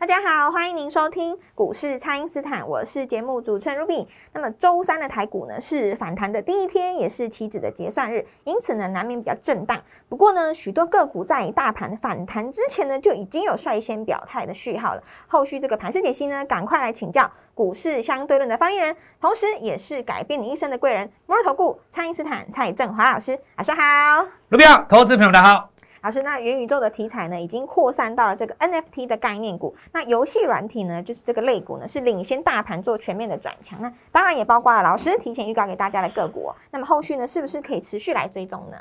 大家好，欢迎您收听股市蔡因斯坦，我是节目主持人 Ruby。那么周三的台股呢是反弹的第一天，也是期指的结算日，因此呢难免比较震荡。不过呢，许多个股在大盘反弹之前呢就已经有率先表态的序号了。后续这个盘势解析呢，赶快来请教股市相对论的发言人，同时也是改变你一生的贵人——摩尔投顾蔡因斯坦蔡振华老师，晚上好。Ruby 好，投资朋友大家好。老师，那元宇宙的题材呢，已经扩散到了这个 NFT 的概念股。那游戏软体呢，就是这个类股呢，是领先大盘做全面的转强。那当然也包括了老师提前预告给大家的个股、哦。那么后续呢，是不是可以持续来追踪呢？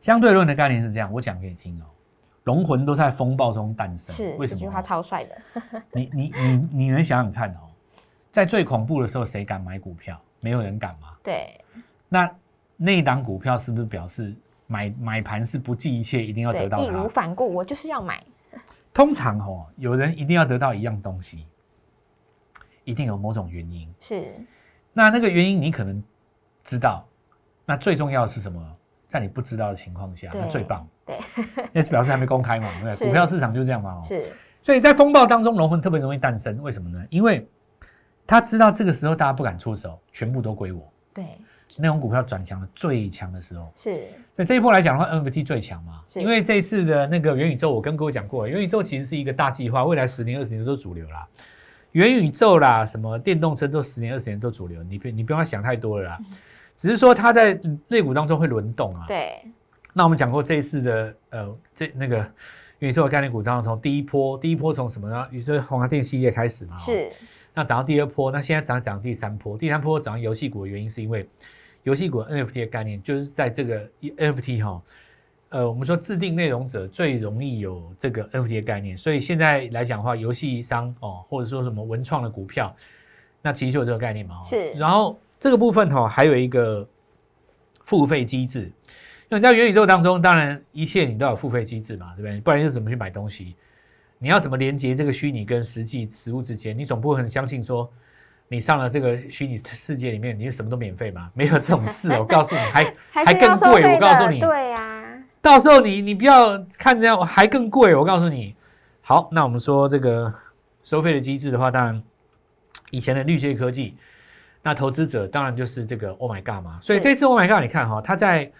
相对论的概念是这样，我讲给你听哦。龙魂都在风暴中诞生，是为什么？这句话超帅的。你你你你能想想看哦，在最恐怖的时候，谁敢买股票？没有人敢吗？对那那一档股票是不是表示买买盘是不计一切一定要得到，义无？反顾，我就是要买。通常哦，有人一定要得到一样东西，一定有某种原因。是那那个原因你可能知道，那最重要的是什么？在你不知道的情况下，那最棒。对，那表示还没公开嘛，对？股票市场就这样嘛。哦是所以在风暴当中，龙魂特别容易诞生，为什么呢？因为他知道这个时候大家不敢出手，全部都归我。对那种股票转强的最强的时候，是所以这一波来讲的话，NFT 最强嘛。是因为这一次的那个元宇宙，我跟各位讲过，元宇宙其实是一个大计划，未来十年、二十年都主流啦。元宇宙啦，什么电动车都十年、二十年都主流，你不你不用想太多了啦。只是说它在类股当中会轮动啊。对那我们讲过这一次的呃，这那个元宇宙的概念股，当中从第一波，第一波从什么呢？宇宙宏达电系列开始嘛。哦。是那涨到第二波，那现在涨涨第三波，第三波涨游戏股的原因是因为游戏股 NFT 的概念，就是在这个 NFT 哈，呃，我们说制定内容者最容易有这个 NFT 的概念，所以现在来讲的话，游戏商哦，或者说什么文创的股票，那其实就有这个概念嘛。哦是然后这个部分哈、还有一个付费机制，因为你在元宇宙当中，当然一切你都要有付费机制嘛，对不对？不然又怎么去买东西？你要怎么连接这个虚拟跟实际实物之间？你总不会很相信说，你上了这个虚拟世界里面，你就什么都免费吗？没有这种事，我告诉你，还还更贵。我告诉你，对呀、到时候你你不要看这样还更贵，我告诉你。好，那我们说这个收费的机制的话，当然以前的绿界科技，那投资者当然就是这个 Oh my God 嘛。所以这次 Oh my God，你看哈、它在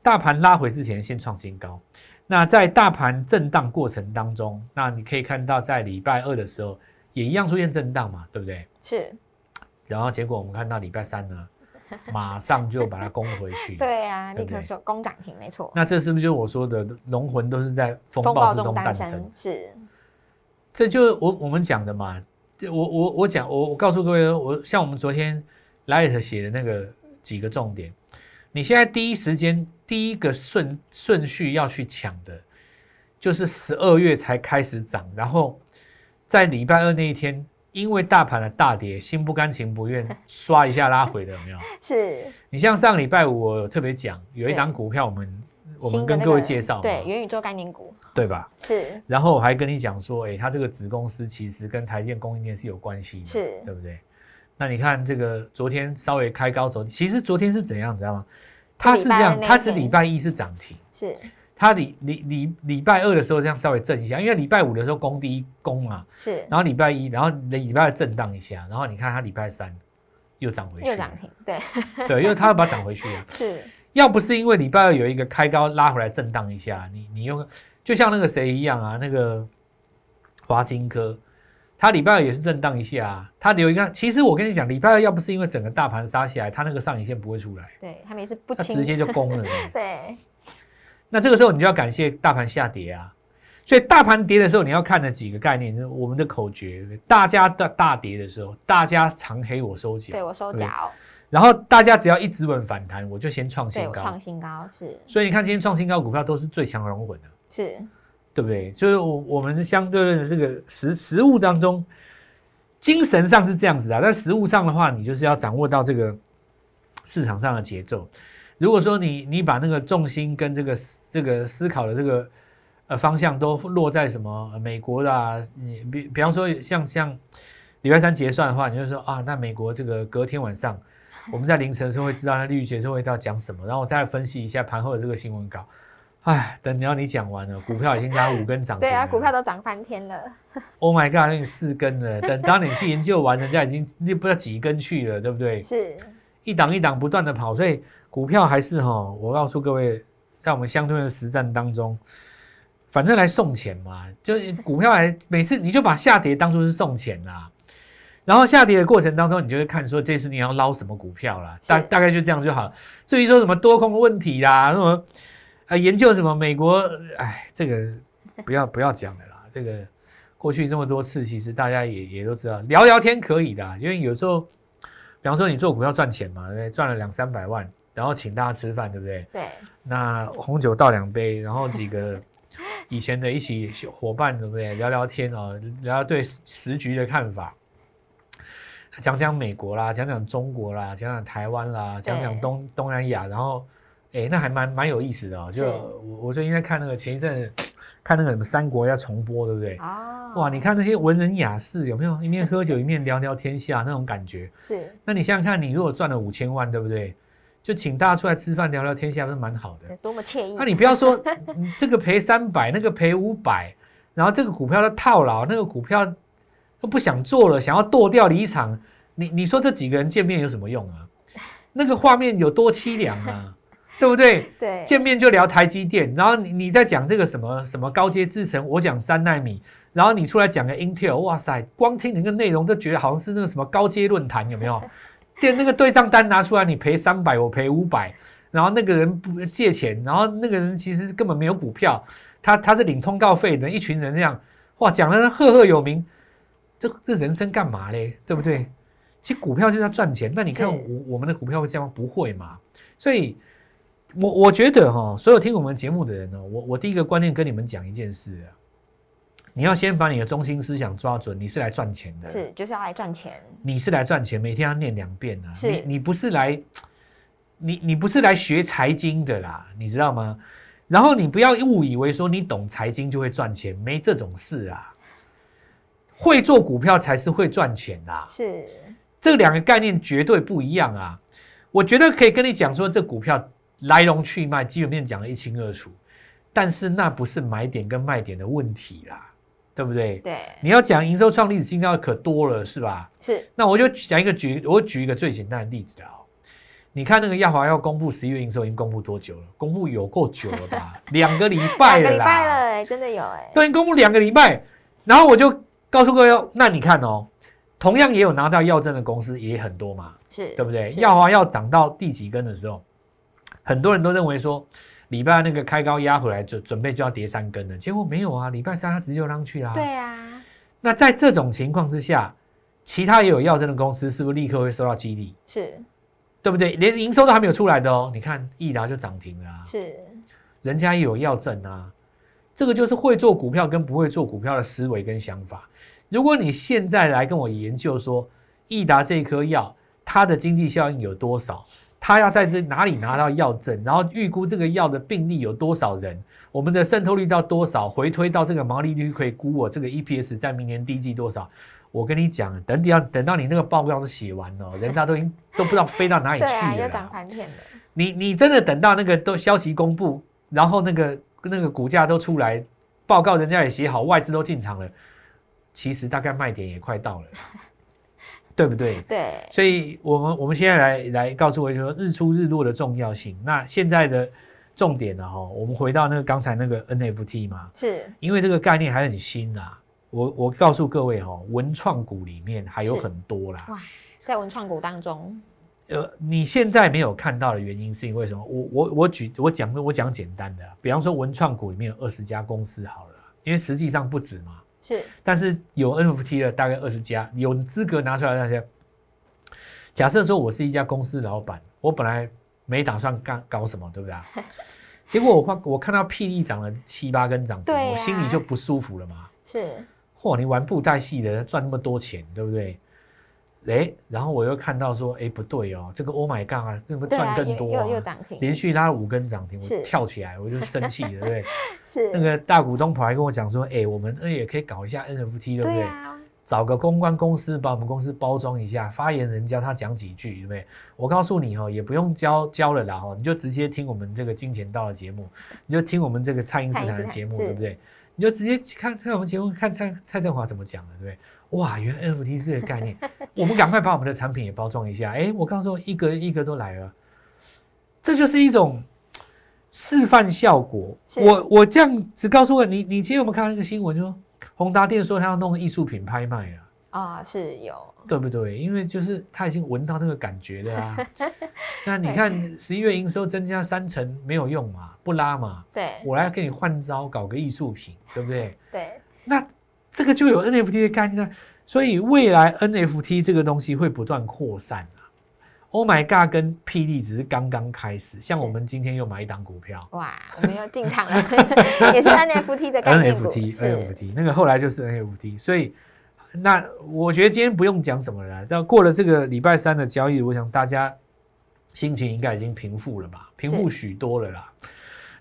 大盘拉回之前先创新高。那在大盘震荡过程当中，那你可以看到在礼拜二的时候也一样出现震荡嘛，对不对？是，然后结果我们看到礼拜三呢，马上就把它攻回去。对呀、对不对立刻说攻涨停，没错。那这是不是就是我说的龙魂都是在风风暴之中诞生生？是这就是我我们讲的嘛。我我我讲我我告诉各位，我像我们昨天 Light 写的那个几个重点，你现在第一时间第一个顺顺序要去抢的，就是十二月才开始涨，然后在礼拜二那一天，因为大盘的大跌，心不甘情不愿 刷一下拉回的，有没有？是，你像上礼拜五我有特别讲，有一对档股票我们我新们跟各位介绍嘛，对元宇宙概念股对吧？是然后我还跟你讲说，哎，它这个子公司其实跟台建供应链是有关系的，是对不对？那你看这个昨天稍微开高走，其实昨天是怎样，你知道吗？它是这样，它是天礼拜一是涨停，是它礼礼礼礼拜二的时候这样稍微震一下，因为礼拜五的时候攻第一攻嘛，是。然后礼拜一，然后礼拜二震荡一下，然后你看它礼拜三又涨回去，又涨，停，对，对，因为它要把它涨回去啊。是。要不是因为礼拜二有一个开高拉回来震荡一下，你你用就像那个谁一样啊，那个华金科，它礼拜二也是震荡一下、啊，它留一个。其实我跟你讲，礼拜二要不是因为整个大盘杀下来，它那个上影线不会出来，对，他们也是不直接就攻了。对那这个时候你就要感谢大盘下跌啊。所以大盘跌的时候，你要看的几个概念，就是我们的口诀：大家的大跌的时候，大家长黑我收脚，对我收对脚，然后大家只要一直稳反弹，我就先创新高创。新高是所以你看今天创新高股票都是最强龙魂的。是对不对？就是我我们相对论的这个实实物当中，精神上是这样子的，但实物上的话，你就是要掌握到这个市场上的节奏。如果说你你把那个重心跟这个这个思考的这个呃方向都落在什么美国的，啊你比比方说像像礼拜三结算的话，你就说啊，那美国这个隔天晚上 我们在凌晨的时候会知道那利率决策会到讲什么，然后我再来分析一下盘后的这个新闻稿。哎，等你要你讲完了，股票已经加五根涨停。对啊，股票都涨翻天了。Oh my god，那四根了。等当你去研究完，人家已经那不知道几根去了，对不对？是。一档一档不断的跑，所以股票还是哈，我告诉各位，在我们相对的实战当中，反正来送钱嘛，就股票来每次你就把下跌当做是送钱啦。然后下跌的过程当中，你就会看说这次你要捞什么股票啦，大大概就这样就好。至于说什么多空的问题啦，什么。啊，研究什么美国？哎，这个 不要不要讲了啦。这个过去这么多次，其实大家也也都知道，聊聊天可以的。因为有时候，比方说你做股票赚钱嘛，对不对？赚了两三百万，然后请大家吃饭，对不对？对。那红酒倒两杯，然后几个以前的一起伙伴，对不对？聊聊天哦，聊聊对时局的看法，讲讲美国啦，讲讲中国啦，讲讲台湾啦，讲讲东东南亚，然后。哎，那还蛮蛮有意思的哦。就我我最近在看那个前一阵 看那个什么三国要重播，对不对？哦。哇，你看那些文人雅士有没有一面喝酒一面聊聊天下那种感觉？是。那你想想看，你如果赚了五千万，对不对？就请大家出来吃饭聊聊天下，不是蛮好的？多么惬意。那你不要说这个赔三百，那个赔五百，然后这个股票的套牢，那个股票都不想做了，想要剁掉离场。你你说这几个人见面有什么用啊？那个画面有多凄凉啊？对不对？对，见面就聊台积电，然后你你在讲这个什么什么高阶制程，我讲三纳米，然后你出来讲个 Intel，哇塞，光听那个内容都觉得好像是那个什么高阶论坛，有没有？电那个对账单拿出来，你赔三百，我赔五百，然后那个人不借钱，然后那个人其实根本没有股票，他他是领通告费的，一群人这样，哇，讲的赫赫有名，这这人生干嘛嘞？对不对？其实股票就是要赚钱，那你看我我们的股票会这样不会嘛？所以。我我觉得哈，所有听我们节目的人呢，我我第一个观念跟你们讲一件事啊，你要先把你的中心思想抓准，你是来赚钱的，是就是要来赚钱，你是来赚钱，每天要念两遍啊，是，你你不是来，你你不是来学财经的啦，你知道吗？然后你不要误以为说你懂财经就会赚钱，没这种事啊，会做股票才是会赚钱啊，是，这两个概念绝对不一样啊，我觉得可以跟你讲说这股票。来龙去脉基本面讲的一清二楚，但是那不是买点跟卖点的问题啦，对不对？对，你要讲营收创历史新高可多了，是吧？是。那我就讲一个举，我举一个最简单的例子啊。你看那个亚华要公布十一月营收已经公布多久了？公布有够久了吧？两个礼拜了。两个礼拜了，哎，真的有哎。对，公布两个礼拜，然后我就告诉各位，那你看哦，同样也有拿到药证的公司也很多嘛，是对不对？亚华要涨到第几根的时候？很多人都认为说，礼拜那个开高压回来，就准备就要跌三根了，结果没有啊，礼拜三它直接就上去啦。对啊，那在这种情况之下，其他也有药证的公司是不是立刻会受到激励？是，对不对？连营收都还没有出来的哦，你看益达就涨停了。是，人家也有药证啊，这个就是会做股票跟不会做股票的思维跟想法。如果你现在来跟我研究说，益达这颗药它的经济效应有多少？他要在这哪里拿到药证，然后预估这个药的病例有多少人，我们的渗透率到多少，回推到这个毛利率可以估我这个 EPS 在明年第一季多少。我跟你讲，等你要等到你那个报告都写完了，人家都已经都不知道飞到哪里去了。对啊，涨翻天了。你你真的等到那个都消息公布，然后那个那个股价都出来，报告人家也写好，外资都进场了，其实大概卖点也快到了。对不对？对，所以我们我们现在来来告诉我说日出日落的重要性。那现在的重点呢？哈，我们回到那个刚才那个 NFT 嘛，是因为这个概念还很新啊。我我告诉各位哈，文创股里面还有很多啦。哇，在文创股当中，呃，你现在没有看到的原因是因为什么？我我我举我讲我讲简单的，比方说文创股里面有二十家公司好了，因为实际上不止嘛。是，但是有 NFT 的大概二十家，有资格拿出来那些。假设说我是一家公司老板，我本来没打算干搞什么，对不对？结果我看我看到霹雳涨了七八根涨停，我心里就不舒服了嘛。是，嚯，你玩布袋戏的赚那么多钱，对不对？哎，然后我又看到说，哎，不对哦，这个 Oh my God 啊，这么赚更多啊，又又涨停，连续拉了五根涨停，我跳起来，我就生气了，对不对？是那个大股东跑来跟我讲说，哎，我们也可以搞一下 NFT，对不对？找个公关公司把我们公司包装一下，发言人教他讲几句，对不对？我告诉你哦，也不用教教了啦，哈，你就直接听我们这个金钱道的节目，你就听我们这个蔡英斯坦的节目，对不对？你就直接看看我们节目，看蔡蔡振华怎么讲的，对不对？哇，原来 NFT 是这个概念，我们赶快把我们的产品也包装一下。哎，我刚说一个一个都来了，这就是一种示范效果。我我这样只告诉我，你你今天有没有看到一个新闻，就说宏达电说他要弄艺术品拍卖啊啊？是有，对不对？因为就是他已经闻到那个感觉了啊。那你看十一月营收增加三成没有用嘛？不拉嘛？对，我来给你换招，搞个艺术品，对不对？对，那。这个就有 NFT 的概念，所以未来 NFT 这个东西会不断扩散啊。Oh my god，跟霹雳只是刚刚开始，像我们今天又买一档股票，哇，我们又进场了，也是 NFT 的概念 NFT，NFT 那个后来就是 NFT，所以那我觉得今天不用讲什么了，但过了这个礼拜三的交易，我想大家心情应该已经平复了吧，平复许多了啦。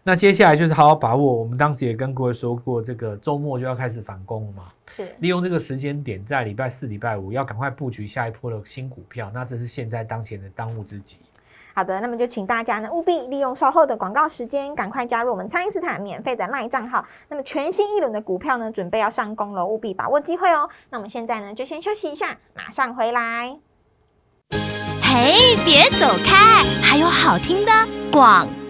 那接下来就是好好把握，我们当时也跟各位说过，这个周末就要开始反攻了嘛。是，利用这个时间点，在礼拜四、礼拜五要赶快布局下一波的新股票，那这是现在当前的当务之急。好的，那么就请大家呢务必利用稍后的广告时间，赶快加入我们蔡因斯坦免费的赖账号。那么全新一轮的股票呢，准备要上攻了，务必把握机会哦。那我们现在呢就先休息一下，马上回来。嘿，别走开，还有好听的广告。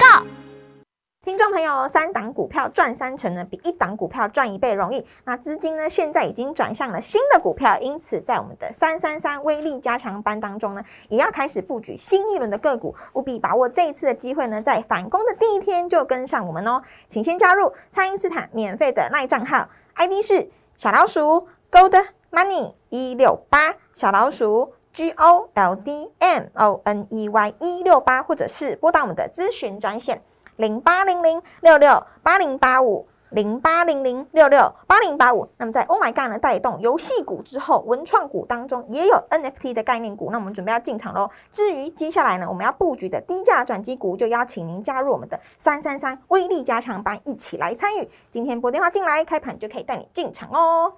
听众朋友，三档股票赚三成呢，比一档股票赚一倍容易。那资金呢，现在已经转向了新的股票，因此在我们的三三三威力加强班当中呢，也要开始布局新一轮的个股，务必把握这一次的机会呢，在反攻的第一天就跟上我们哦。请先加入蔡因斯坦免费的赖账号，ID 是小老鼠 Gold Money 一六八，小老鼠 G O L D M O N E Y 一六八，或者是拨打我们的咨询专线。零八零零六六八零八五，零八零零六六八零八五。那么在 Oh My God 呢带动游戏股之后，文创股当中也有 NFT 的概念股。那我们准备要进场喽。至于接下来呢，我们要布局的低价转机股，就邀请您加入我们的三三三威力加强班，一起来参与。今天拨电话进来，开盘就可以带你进场哦。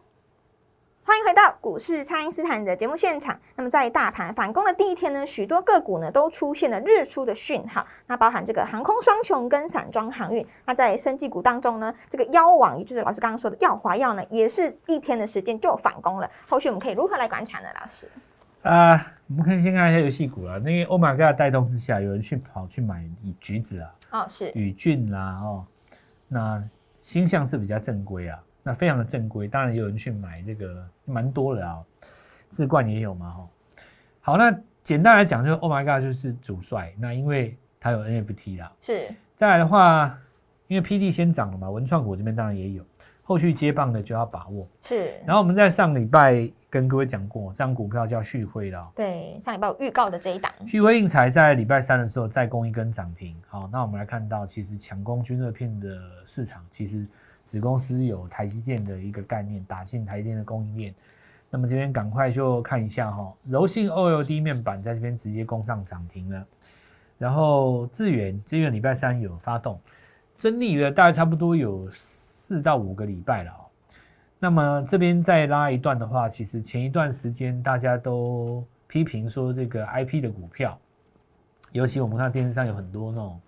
欢迎回到股市，蔡因斯坦的节目现场。那么在大盘反攻的第一天呢，许多个股呢都出现了日出的讯号。那包含这个航空双雄跟散装航运。那在生技股当中呢，这个妖王，也就是老师刚刚说的药华药呢，也是一天的时间就反攻了。后续我们可以如何来观察呢？老师？啊，我们可以先看一下游戏股了。那个欧玛嘎带动之下，有人去跑去买橘子啊，哦是宇俊啦，哦，那星象是比较正规啊。那非常的正规，当然也有人去买这个，蛮多的啊。智冠也有嘛，哈。好，那简单来讲，就是 Oh my God，就是主帅。那因为它有 NFT 啦，是。再来的话，因为 PD 先涨了嘛，文创股这边当然也有，后续接棒的就要把握。是。然后我们在上礼拜跟各位讲过，这张股票叫旭辉啦。对，上礼拜有预告的这一档。旭辉印材在礼拜三的时候再攻一根涨停。好，那我们来看到，其实强攻军热片的市场，其实。子公司有台积电的一个概念，打进台积电的供应链。那么这边赶快就看一下哈，柔性 OLED 面板在这边直接攻上涨停了。然后智源，智源礼拜三有发动，真力了大概差不多有四到五个礼拜了。那么这边再拉一段的话，其实前一段时间大家都批评说这个 IP 的股票，尤其我们看电视上有很多那种。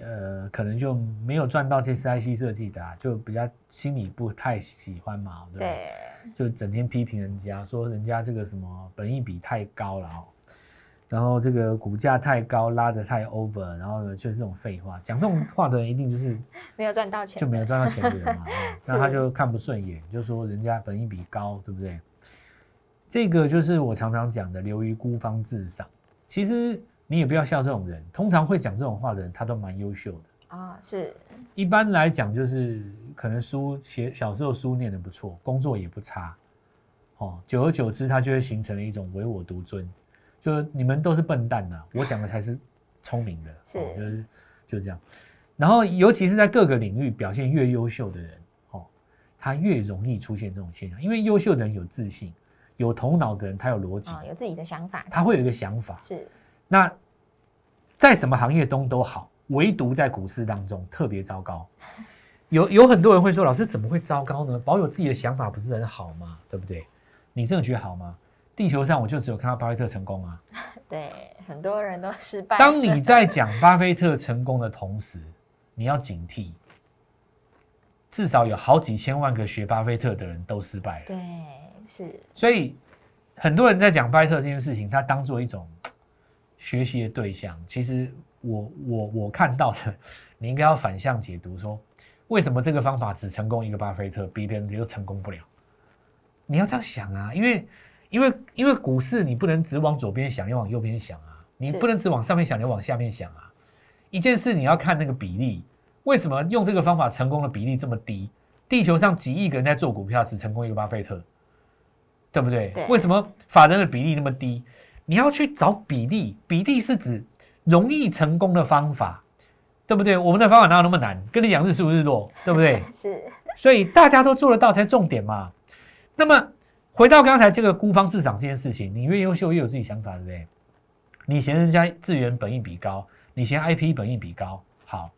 呃，可能就没有赚到这次 IC 设计的，就比较心里不太喜欢嘛，对对？就整天批评人家，说人家这个什么本益比太高了哦，然后这个股价太高，拉得太 over，然后呢就是这种废话，讲这种话的人一定就是 没有赚到钱，就没有赚到钱的人嘛，那他就看不顺眼，就说人家本益比高，对不对？这个就是我常常讲的，流于孤芳自赏，其实。你也不要笑这种人，通常会讲这种话的人，他都蛮优秀的啊。是，一般来讲，就是可能书写小时候书念的不错，工作也不差，哦，久而久之，他就会形成了一种唯我独尊，就你们都是笨蛋呐，我讲的才是聪明的，是，就是就是这样。然后，尤其是在各个领域表现越优秀的人，哦，他越容易出现这种现象，因为优秀的人有自信，有头脑的人他有逻辑，哦，有自己的想法，他会有一个想法。是那在什么行业中都好，唯独在股市当中特别糟糕。有有很多人会说，老师怎么会糟糕呢？保有自己的想法不是很好吗？对不对？你真的觉得好吗？地球上我就只有看到巴菲特成功啊。对，很多人都失败。当你在讲巴菲特成功的同时，你要警惕，至少有好几千万个学巴菲特的人都失败了。对是所以很多人在讲巴菲特这件事情，他当做一种学习的对象。其实我我我看到的，你应该要反向解读，说为什么这个方法只成功一个巴菲特，别人又成功不了？你要这样想啊，因为因为因为股市你不能只往左边想，要往右边想啊，你不能只往上面想，你要往下面想啊。一件事你要看那个比例，为什么用这个方法成功的比例这么低？地球上几亿个人在做股票，只成功一个巴菲特，对不对？对为什么法人的比例那么低？你要去找比例，比例是指容易成功的方法，对不对？我们的方法哪有那么难？跟你讲日出日落，对不对？是所以大家都做得到才重点嘛。那么回到刚才这个孤芳自赏这件事情，你越优秀越有自己想法，对不对？你嫌人家资源本益比高，你嫌 IP 本益比高，好，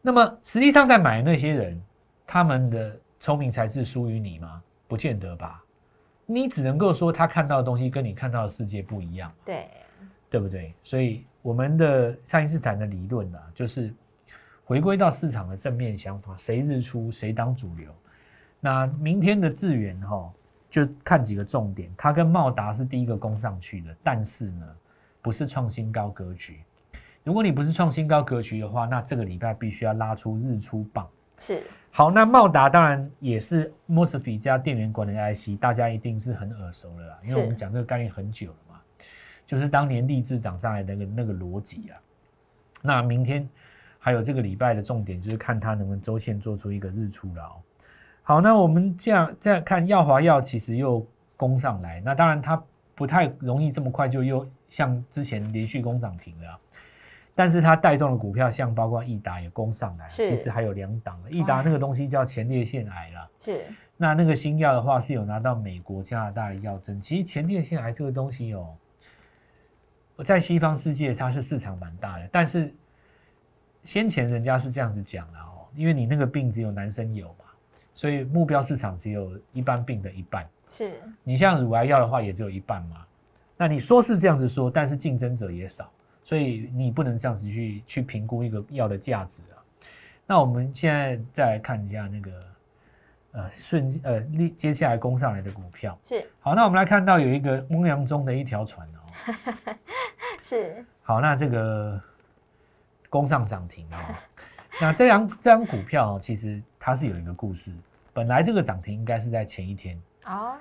那么实际上在买的那些人，他们的聪明才智输于你吗？不见得吧。你只能够说他看到的东西跟你看到的世界不一样。对对不对？所以我们的爱因斯坦的理论呢、就是回归到市场的正面想法，谁日出谁当主流。那明天的智源哈、就看几个重点，它跟茂达是第一个攻上去的，但是呢，不是创新高格局。如果你不是创新高格局的话，那这个礼拜必须要拉出日出棒。是好，那茂达当然也是 MOSFET 加电源管理 IC，大家一定是很耳熟的啦，因为我们讲这个概念很久了嘛，就是当年立志涨上来的那个那个逻辑啊。那明天还有这个礼拜的重点就是看它能不能周线做出一个日出了哦。好，那我们这样这样看，耀华药其实又攻上来，那当然它不太容易这么快就又像之前连续攻涨停了啊、但是它带动的股票，像包括益达也攻上来，是其实还有两档的。益达那个东西叫前列腺癌啦，是那那个新药的话是有拿到美国、加拿大的药证。其实前列腺癌这个东西哦，在西方世界它是市场蛮大的，但是先前人家是这样子讲的哦，因为你那个病只有男生有嘛，所以目标市场只有一般病的一半。是你像乳癌药的话，也只有一半嘛。那你说是这样子说，但是竞争者也少，所以你不能这样子去去评估一个药的价值啊。那我们现在再来看一下那个呃顺呃立接下来攻上来的股票。是好，那我们来看到有一个汪洋中的一条船哦。是好，那这个攻上涨停哦。那这张这张股票哦，其实它是有一个故事。本来这个涨停应该是在前一天，哦，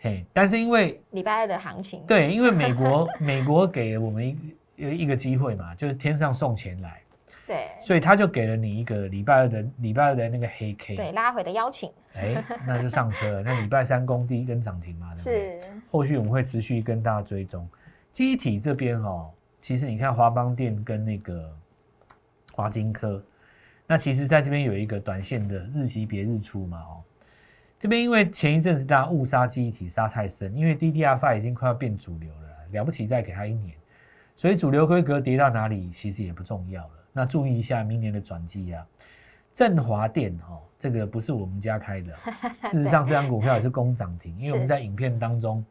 嘿，但是因为礼拜二的行情对，因为美国美国给我们一一一个机会嘛，就是天上送钱来，对所以他就给了你一个礼拜二的礼拜二的那个黑 K，对，拉回的邀请哎，那就上车了。那礼拜三攻第一根涨停嘛，对不对？是后续我们会持续跟大家追踪。机体这边哦，其实你看华邦电跟那个华金科，那其实在这边有一个短线的日级别日出嘛哦。这边因为前一阵子大家误杀记忆体杀太深，因为 DDR5 已经快要变主流了，了不起再给他一年，所以主流规格跌到哪里其实也不重要了。那注意一下明年的转机啊，振华电哦，这个不是我们家开的，事实上这张股票也是攻涨停，因为我们在影片当中，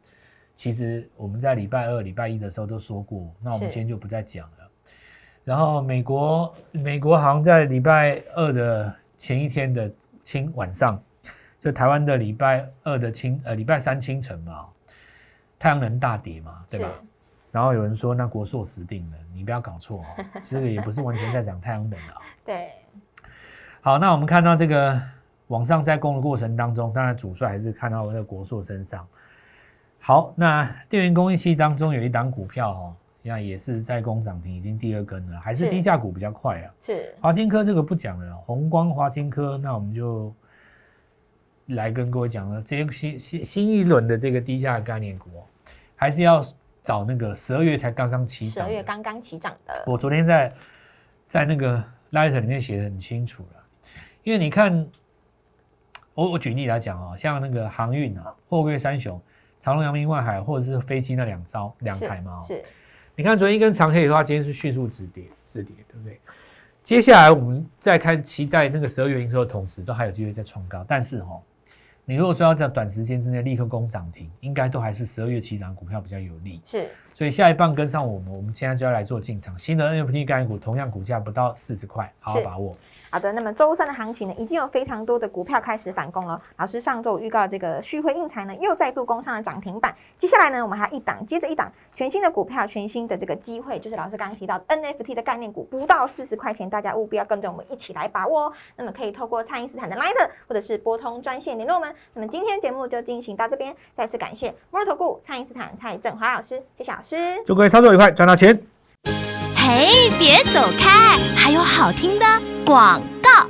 其实我们在礼拜二、礼拜一的时候都说过，那我们今天就不再讲了。然后美国美国好像在礼拜二的前一天的清晚上，就台湾的礼拜二的清呃礼拜三清晨嘛，太阳能大跌嘛，对吧？是然后有人说那国硕死定了，你不要搞错哦，这个也不是完全在讲太阳能啊。对好，那我们看到这个往上在攻的过程当中，当然主帅还是看到那个国硕身上。好，那电源供应器当中有一档股票哦，现在也是在攻涨停，已经第二根了，还是是低价股比较快啊。是华金科这个不讲了，宏光华金科，那我们就来跟各位讲了，这些新新新一轮的这个低价概念股哦，还是要找那个十二月才刚刚起十涨十。二月刚刚起涨的我昨天在在那个 Light 里面写的很清楚了，因为你看我我举例来讲啊，像那个航运啊，货柜三雄，长隆、阳明、万海，或者是飞机那两招两台嘛、哦，是你看昨天一根长黑的话，今天是迅速止跌，止跌，对不对？接下来我们再看，期待那个十二月营收的同时，都还有机会再创高。但是哈、你如果说要在短时间之内立刻攻涨停，应该都还是十二月起涨股票比较有利。是，所以下一棒跟上我们，我们现在就要来做进场。新的 NFT 概念股，同样股价不到四十块，好好把握。好的，那么周三的行情呢，已经有非常多的股票开始反攻了。老师上周预告这个旭辉印材呢，又再度攻上了涨停板。接下来呢，我们还一档接着一档全新的股票，全新的这个机会，就是老师刚刚提到的 NFT 的概念股，不到四十块钱，大家务必要跟着我们一起来把握哦。那么可以透过蔡因斯坦的 Line 或者是拨通专线联络我们。那么今天节目就进行到这边，再次感谢摩尔投顾蔡因斯坦蔡振华老师，谢谢老师。祝各位操作愉快，赚到钱。嘿，别走开，还有好听的广告。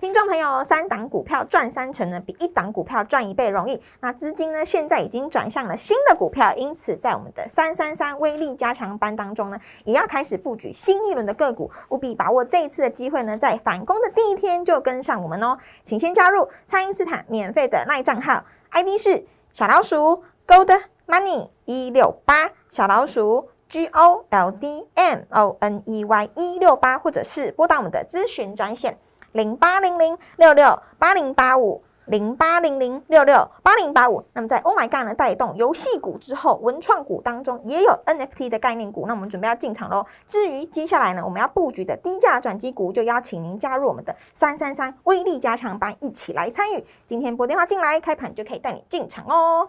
听众朋友，三档股票赚三成呢，比一档股票赚一倍容易。那资金呢，现在已经转向了新的股票，因此在我们的三三三威力加强班当中呢，也要开始布局新一轮的个股，务必把握这一次的机会呢，在反攻的第一天就跟上我们哦。请先加入蔡因斯坦免费的赖账号，ID 是小老鼠 Gold Money 一六八，小老鼠 G O L D M O N E Y 一六八，或者是拨打我们的咨询专线。零八零零六六八零八五零八零零六六八零八五。那么在 Oh My God 呢带动游戏股之后，文创股当中也有 NFT 的概念股，那我们准备要进场喽。至于接下来呢，我们要布局的低价转机股，就邀请您加入我们的三三三威力加强班，一起来参与。今天拨电话进来，开盘就可以带你进场哦。